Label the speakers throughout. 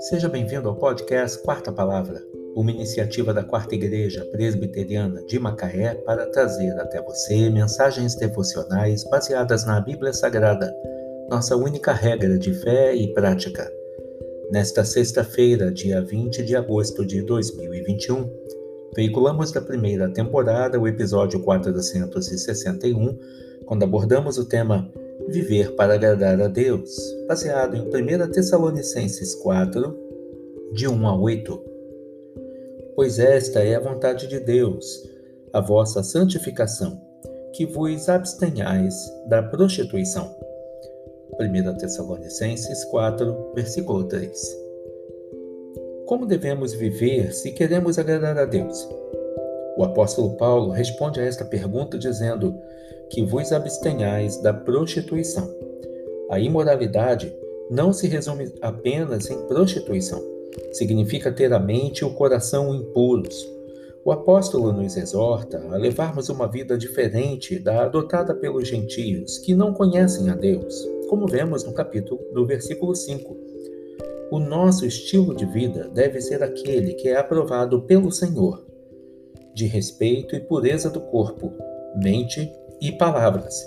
Speaker 1: Seja bem-vindo ao podcast Quarta Palavra, uma iniciativa da Quarta Igreja Presbiteriana de Macaé para trazer até você mensagens devocionais baseadas na Bíblia Sagrada, nossa única regra de fé e prática. Nesta sexta-feira, dia 20 de agosto de 2021, veiculamos da primeira temporada o episódio 461, quando abordamos o tema Viver para agradar a Deus, baseado em 1 Tessalonicenses 4, de 1 a 8. Pois esta é a vontade de Deus, a vossa santificação, que vos abstenhais da prostituição. 1 Tessalonicenses 4, versículo 3. Como devemos viver se queremos agradar a Deus? O apóstolo Paulo responde a esta pergunta dizendo que vos abstenhais da prostituição. A imoralidade não se resume apenas em prostituição. Significa ter a mente e o coração impuros. O apóstolo nos exorta a levarmos uma vida diferente da adotada pelos gentios que não conhecem a Deus, como vemos no capítulo do versículo 5. O nosso estilo de vida deve ser aquele que é aprovado pelo Senhor, de respeito e pureza do corpo, mente e palavras.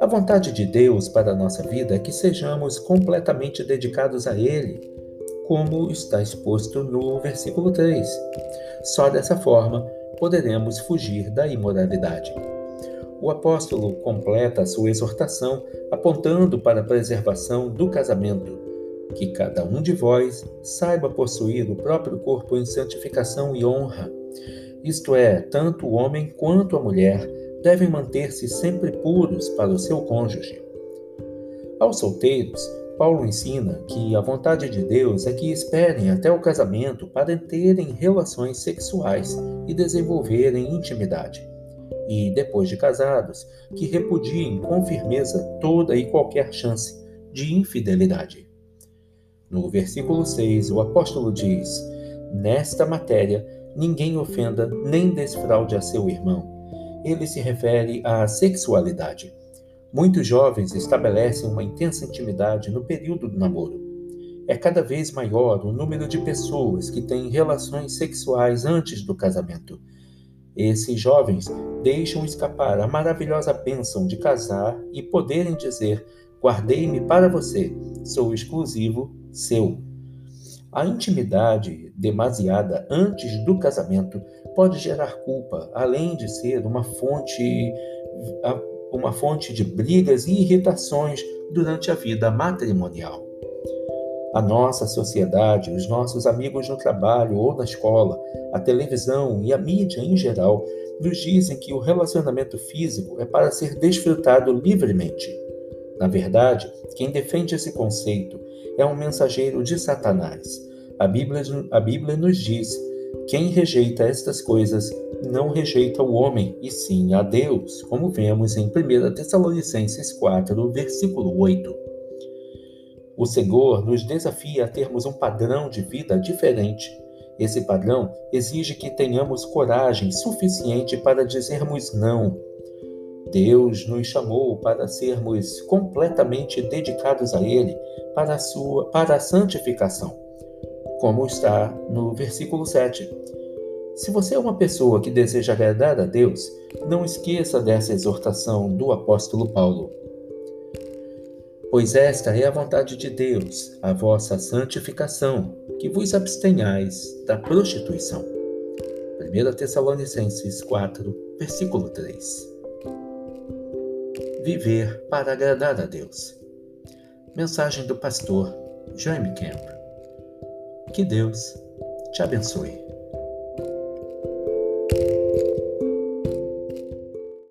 Speaker 1: A vontade de Deus para a nossa vida é que sejamos completamente dedicados a Ele, como está exposto no versículo 3. Só dessa forma poderemos fugir da imoralidade. O apóstolo completa sua exortação apontando para a preservação do casamento, que cada um de vós saiba possuir o próprio corpo em santificação e honra isto é, tanto o homem quanto a mulher devem manter-se sempre puros para o seu cônjuge. Aos solteiros, Paulo ensina que a vontade de Deus é que esperem até o casamento para terem relações sexuais e desenvolverem intimidade. E, depois de casados, que repudiem com firmeza toda e qualquer chance de infidelidade. No versículo 6, o apóstolo diz: Nesta matéria, ninguém ofenda nem desfraude a seu irmão. Ele se refere à sexualidade. Muitos jovens estabelecem uma intensa intimidade no período do namoro. É cada vez maior o número de pessoas que têm relações sexuais antes do casamento. Esses jovens deixam escapar a maravilhosa bênção de casar e poderem dizer: Guardei-me para você, sou exclusivo seu. A intimidade demasiada antes do casamento pode gerar culpa, além de ser uma fonte, uma fonte de brigas e irritações durante a vida matrimonial. A nossa sociedade, os nossos amigos no trabalho ou na escola, a televisão e a mídia em geral nos dizem que o relacionamento físico é para ser desfrutado livremente. Na verdade, quem defende esse conceito é um mensageiro de Satanás. A Bíblia, a Bíblia nos diz: quem rejeita estas coisas não rejeita o homem, e sim a Deus, como vemos em 1 Tessalonicenses 4, versículo 8. O Senhor nos desafia a termos um padrão de vida diferente. Esse padrão exige que tenhamos coragem suficiente para dizermos não Deus nos chamou para sermos completamente dedicados a Ele para a, sua, para a santificação, como está no versículo 7. Se você é uma pessoa que deseja agradar a Deus, não esqueça dessa exortação do apóstolo Paulo. Pois esta é a vontade de Deus, a vossa santificação, que vos abstenhais da prostituição. 1 Tessalonicenses 4, versículo 3 viver para agradar a Deus. Mensagem do pastor Jaime Kemp. Que Deus te abençoe.